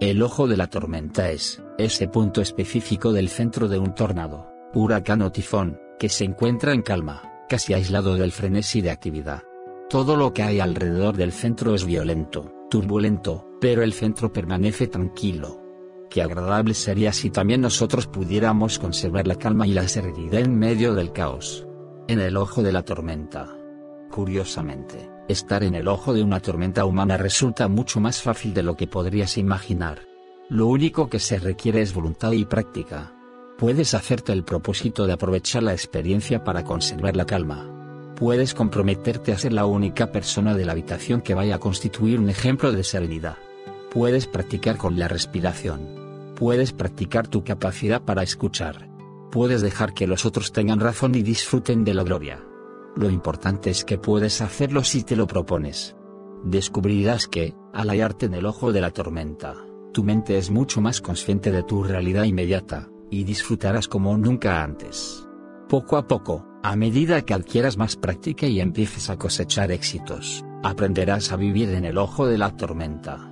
El ojo de la tormenta es, ese punto específico del centro de un tornado, huracán o tifón, que se encuentra en calma, casi aislado del frenesí de actividad. Todo lo que hay alrededor del centro es violento, turbulento, pero el centro permanece tranquilo. Qué agradable sería si también nosotros pudiéramos conservar la calma y la serenidad en medio del caos. En el ojo de la tormenta. Curiosamente, estar en el ojo de una tormenta humana resulta mucho más fácil de lo que podrías imaginar. Lo único que se requiere es voluntad y práctica. Puedes hacerte el propósito de aprovechar la experiencia para conservar la calma puedes comprometerte a ser la única persona de la habitación que vaya a constituir un ejemplo de serenidad. Puedes practicar con la respiración. Puedes practicar tu capacidad para escuchar. Puedes dejar que los otros tengan razón y disfruten de la gloria. Lo importante es que puedes hacerlo si te lo propones. Descubrirás que, al hallarte en el ojo de la tormenta, tu mente es mucho más consciente de tu realidad inmediata, y disfrutarás como nunca antes. Poco a poco, a medida que adquieras más práctica y empieces a cosechar éxitos, aprenderás a vivir en el ojo de la tormenta.